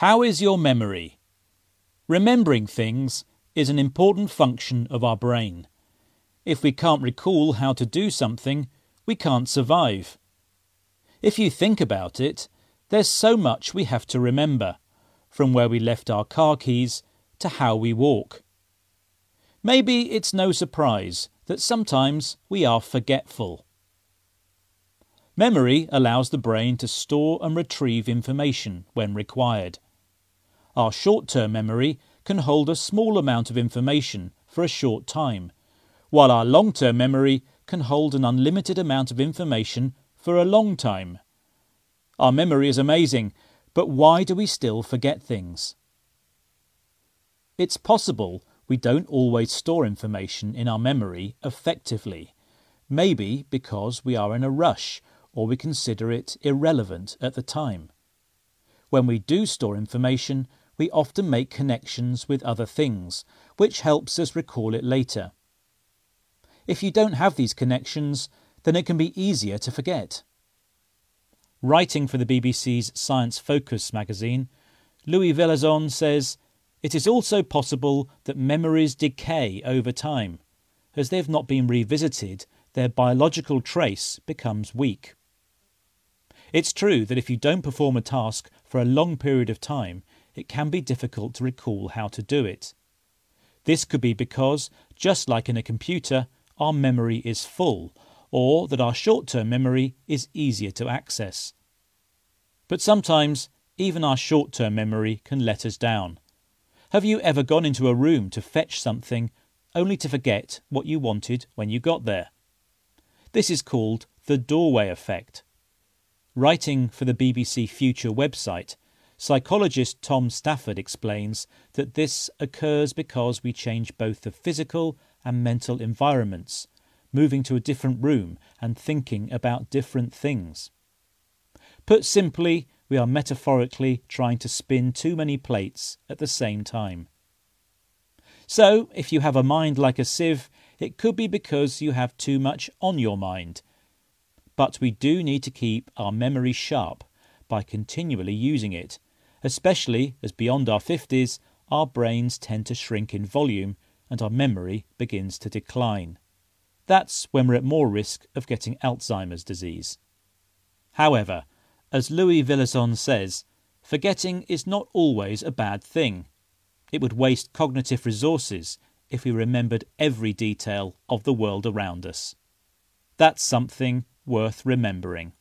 How is your memory? Remembering things is an important function of our brain. If we can't recall how to do something, we can't survive. If you think about it, there's so much we have to remember, from where we left our car keys to how we walk. Maybe it's no surprise that sometimes we are forgetful. Memory allows the brain to store and retrieve information when required. Our short term memory can hold a small amount of information for a short time, while our long term memory can hold an unlimited amount of information for a long time. Our memory is amazing, but why do we still forget things? It's possible we don't always store information in our memory effectively, maybe because we are in a rush or we consider it irrelevant at the time. When we do store information, we often make connections with other things, which helps us recall it later. If you don't have these connections, then it can be easier to forget. Writing for the BBC's Science Focus magazine, Luis Villazon says, It is also possible that memories decay over time. As they have not been revisited, their biological trace becomes weak. It's true that if you don't perform a task for a long period of time, it can be difficult to recall how to do it. This could be because, just like in a computer, our memory is full, or that our short term memory is easier to access. But sometimes, even our short term memory can let us down. Have you ever gone into a room to fetch something only to forget what you wanted when you got there? This is called the doorway effect. Writing for the BBC Future website, psychologist Tom Stafford explains that this occurs because we change both the physical and mental environments, moving to a different room and thinking about different things. Put simply, we are metaphorically trying to spin too many plates at the same time. So, if you have a mind like a sieve, it could be because you have too much on your mind but we do need to keep our memory sharp by continually using it, especially as beyond our 50s our brains tend to shrink in volume and our memory begins to decline. That's when we're at more risk of getting Alzheimer's disease. However, as Luis Villazon says, forgetting is not always a bad thing. It would waste cognitive resources if we remembered every detail of the world around us. That's something worth remembering.